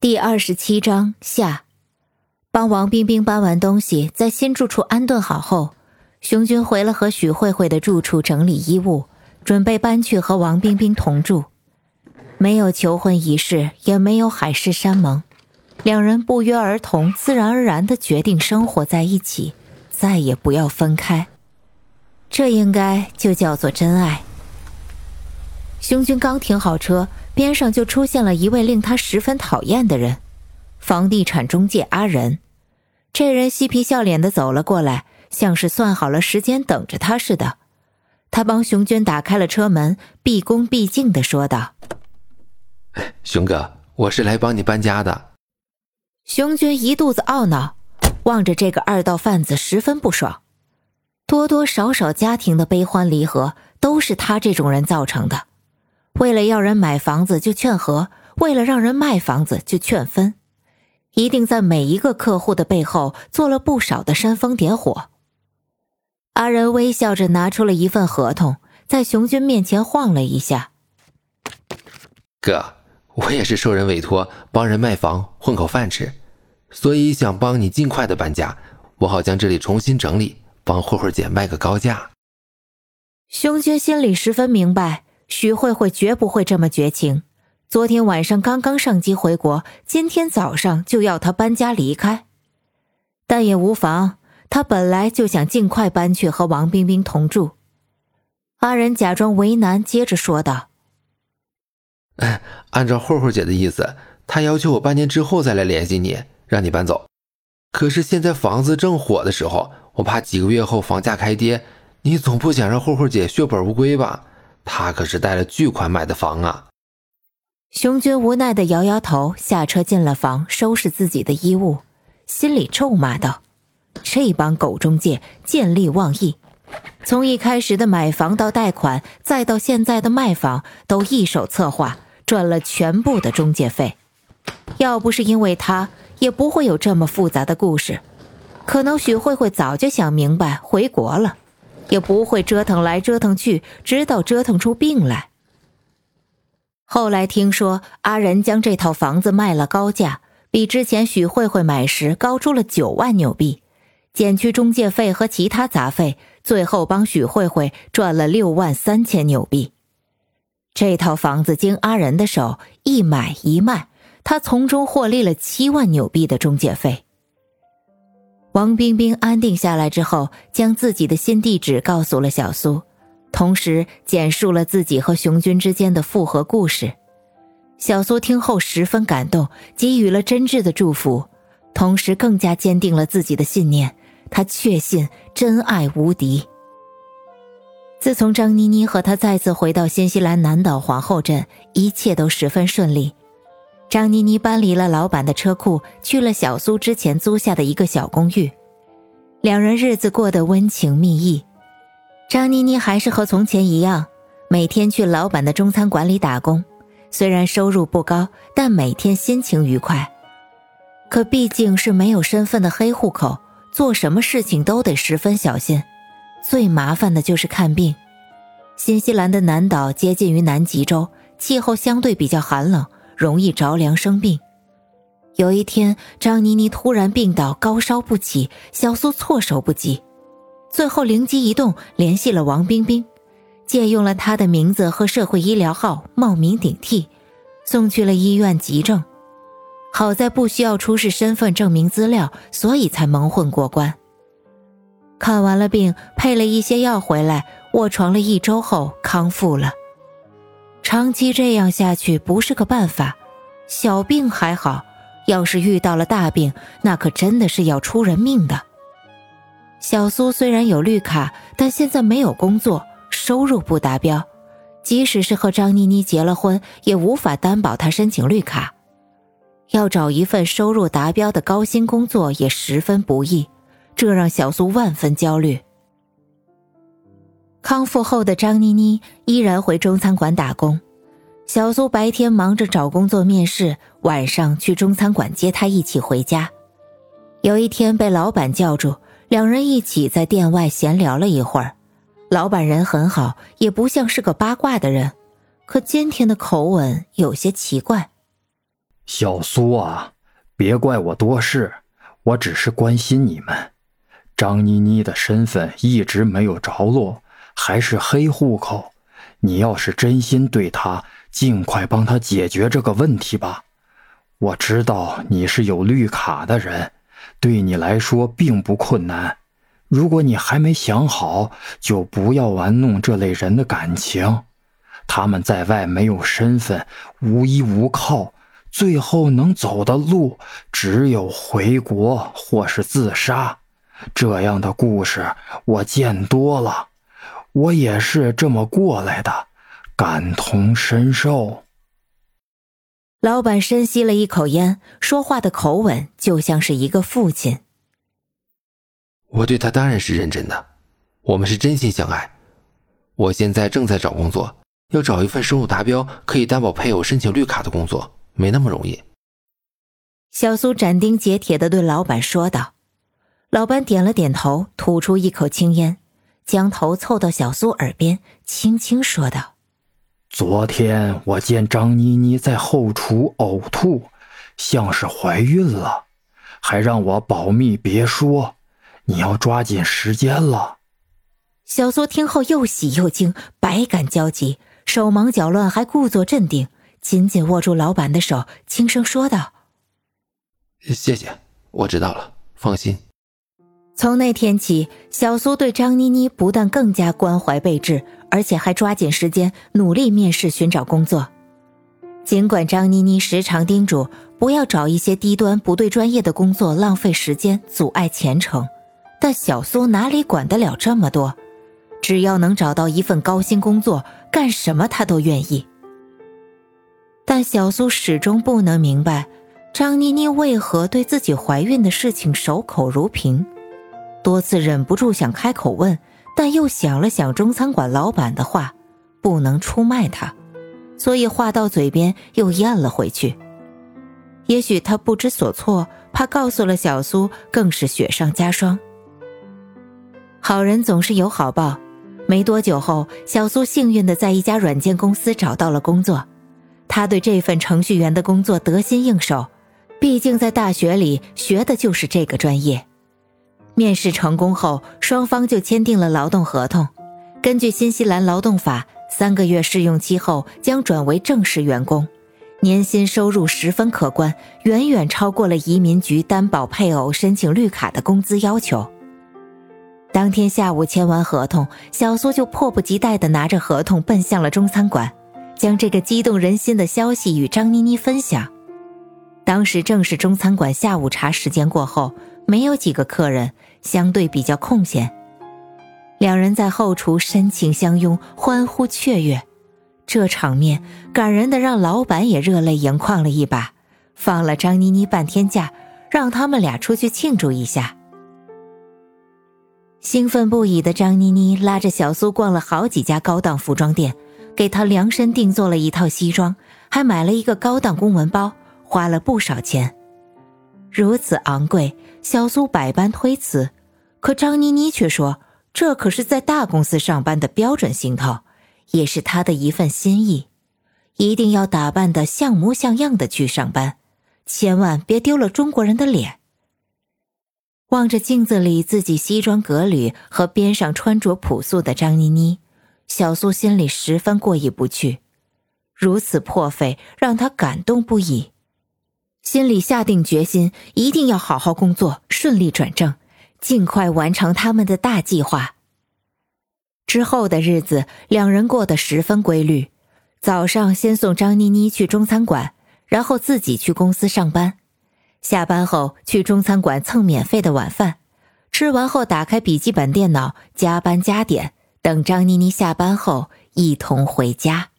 第二十七章下，帮王冰冰搬完东西，在新住处安顿好后，熊军回了和许慧慧的住处整理衣物，准备搬去和王冰冰同住。没有求婚仪式，也没有海誓山盟，两人不约而同、自然而然的决定生活在一起，再也不要分开。这应该就叫做真爱。熊军刚停好车。边上就出现了一位令他十分讨厌的人，房地产中介阿仁。这人嬉皮笑脸的走了过来，像是算好了时间等着他似的。他帮熊娟打开了车门，毕恭毕敬的说道：“熊哥，我是来帮你搬家的。”熊娟一肚子懊恼，望着这个二道贩子十分不爽。多多少少家庭的悲欢离合，都是他这种人造成的。为了要人买房子就劝和，为了让人卖房子就劝分，一定在每一个客户的背后做了不少的煽风点火。阿仁微笑着拿出了一份合同，在熊军面前晃了一下。哥，我也是受人委托帮人卖房混口饭吃，所以想帮你尽快的搬家，我好将这里重新整理，帮慧慧姐卖个高价。熊军心里十分明白。徐慧慧绝不会这么绝情。昨天晚上刚刚上机回国，今天早上就要她搬家离开，但也无妨。她本来就想尽快搬去和王冰冰同住。阿仁假装为难，接着说道：“哎，按照慧慧姐的意思，她要求我半年之后再来联系你，让你搬走。可是现在房子正火的时候，我怕几个月后房价开跌，你总不想让慧慧姐血本无归吧？”他可是带了巨款买的房啊！熊军无奈的摇摇头，下车进了房，收拾自己的衣物，心里咒骂道：“这帮狗中介见利忘义，从一开始的买房到贷款，再到现在的卖房，都一手策划，赚了全部的中介费。要不是因为他，也不会有这么复杂的故事。可能许慧慧早就想明白，回国了。”也不会折腾来折腾去，直到折腾出病来。后来听说阿仁将这套房子卖了高价，比之前许慧慧买时高出了九万纽币，减去中介费和其他杂费，最后帮许慧慧赚了六万三千纽币。这套房子经阿仁的手一买一卖，他从中获利了七万纽币的中介费。王冰冰安定下来之后，将自己的新地址告诉了小苏，同时简述了自己和熊军之间的复合故事。小苏听后十分感动，给予了真挚的祝福，同时更加坚定了自己的信念。他确信真爱无敌。自从张妮妮和他再次回到新西兰南岛皇后镇，一切都十分顺利。张妮妮搬离了老板的车库，去了小苏之前租下的一个小公寓，两人日子过得温情蜜意。张妮妮还是和从前一样，每天去老板的中餐馆里打工，虽然收入不高，但每天心情愉快。可毕竟是没有身份的黑户口，做什么事情都得十分小心。最麻烦的就是看病。新西兰的南岛接近于南极洲，气候相对比较寒冷。容易着凉生病。有一天，张妮妮突然病倒，高烧不起，小苏措手不及，最后灵机一动，联系了王冰冰，借用了她的名字和社会医疗号，冒名顶替，送去了医院急症。好在不需要出示身份证明资料，所以才蒙混过关。看完了病，配了一些药回来，卧床了一周后康复了。长期这样下去不是个办法，小病还好，要是遇到了大病，那可真的是要出人命的。小苏虽然有绿卡，但现在没有工作，收入不达标，即使是和张妮妮结了婚，也无法担保她申请绿卡。要找一份收入达标的高薪工作也十分不易，这让小苏万分焦虑。康复后的张妮妮依然回中餐馆打工，小苏白天忙着找工作面试，晚上去中餐馆接他一起回家。有一天被老板叫住，两人一起在店外闲聊了一会儿。老板人很好，也不像是个八卦的人，可今天的口吻有些奇怪。小苏啊，别怪我多事，我只是关心你们。张妮妮的身份一直没有着落，还是黑户口。你要是真心对她，尽快帮他解决这个问题吧。我知道你是有绿卡的人，对你来说并不困难。如果你还没想好，就不要玩弄这类人的感情。他们在外没有身份，无依无靠，最后能走的路只有回国或是自杀。这样的故事我见多了，我也是这么过来的，感同身受。老板深吸了一口烟，说话的口吻就像是一个父亲。我对他当然是认真的，我们是真心相爱。我现在正在找工作，要找一份收入达标、可以担保配偶申请绿卡的工作，没那么容易。小苏斩钉截铁的对老板说道。老板点了点头，吐出一口青烟，将头凑到小苏耳边，轻轻说道：“昨天我见张妮妮在后厨呕吐，像是怀孕了，还让我保密别说。你要抓紧时间了。”小苏听后又喜又惊，百感交集，手忙脚乱，还故作镇定，紧紧握住老板的手，轻声说道：“谢谢，我知道了，放心。”从那天起，小苏对张妮妮不但更加关怀备至，而且还抓紧时间努力面试寻找工作。尽管张妮妮时常叮嘱不要找一些低端不对专业的工作，浪费时间，阻碍前程，但小苏哪里管得了这么多？只要能找到一份高薪工作，干什么她都愿意。但小苏始终不能明白，张妮妮为何对自己怀孕的事情守口如瓶。多次忍不住想开口问，但又想了想中餐馆老板的话，不能出卖他，所以话到嘴边又咽了回去。也许他不知所措，怕告诉了小苏更是雪上加霜。好人总是有好报，没多久后，小苏幸运的在一家软件公司找到了工作。他对这份程序员的工作得心应手，毕竟在大学里学的就是这个专业。面试成功后，双方就签订了劳动合同。根据新西兰劳动法，三个月试用期后将转为正式员工，年薪收入十分可观，远远超过了移民局担保配偶申请绿卡的工资要求。当天下午签完合同，小苏就迫不及待地拿着合同奔向了中餐馆，将这个激动人心的消息与张妮妮分享。当时正是中餐馆下午茶时间过后，没有几个客人。相对比较空闲，两人在后厨深情相拥，欢呼雀跃，这场面感人的让老板也热泪盈眶了一把，放了张妮妮半天假，让他们俩出去庆祝一下。兴奋不已的张妮妮拉着小苏逛了好几家高档服装店，给她量身定做了一套西装，还买了一个高档公文包，花了不少钱。如此昂贵，小苏百般推辞，可张妮妮却说：“这可是在大公司上班的标准行头，也是她的一份心意，一定要打扮的像模像样的去上班，千万别丢了中国人的脸。”望着镜子里自己西装革履和边上穿着朴素的张妮妮，小苏心里十分过意不去，如此破费让她感动不已。心里下定决心，一定要好好工作，顺利转正，尽快完成他们的大计划。之后的日子，两人过得十分规律。早上先送张妮妮去中餐馆，然后自己去公司上班。下班后去中餐馆蹭免费的晚饭，吃完后打开笔记本电脑加班加点，等张妮妮下班后一同回家。